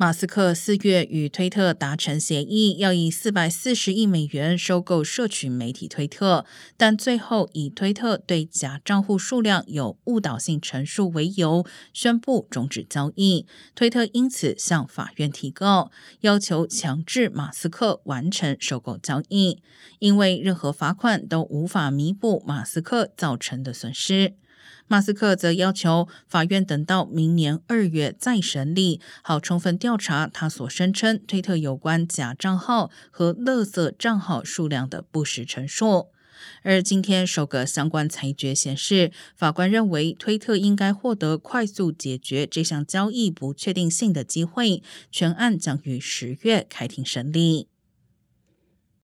马斯克四月与推特达成协议，要以四百四十亿美元收购社群媒体推特，但最后以推特对假账户数量有误导性陈述为由，宣布终止交易。推特因此向法院提告，要求强制马斯克完成收购交易，因为任何罚款都无法弥补马斯克造成的损失。马斯克则要求法院等到明年二月再审理，好充分调查他所声称推特有关假账号和勒色账号数量的不实陈述。而今天首个相关裁决显示，法官认为推特应该获得快速解决这项交易不确定性的机会，全案将于十月开庭审理。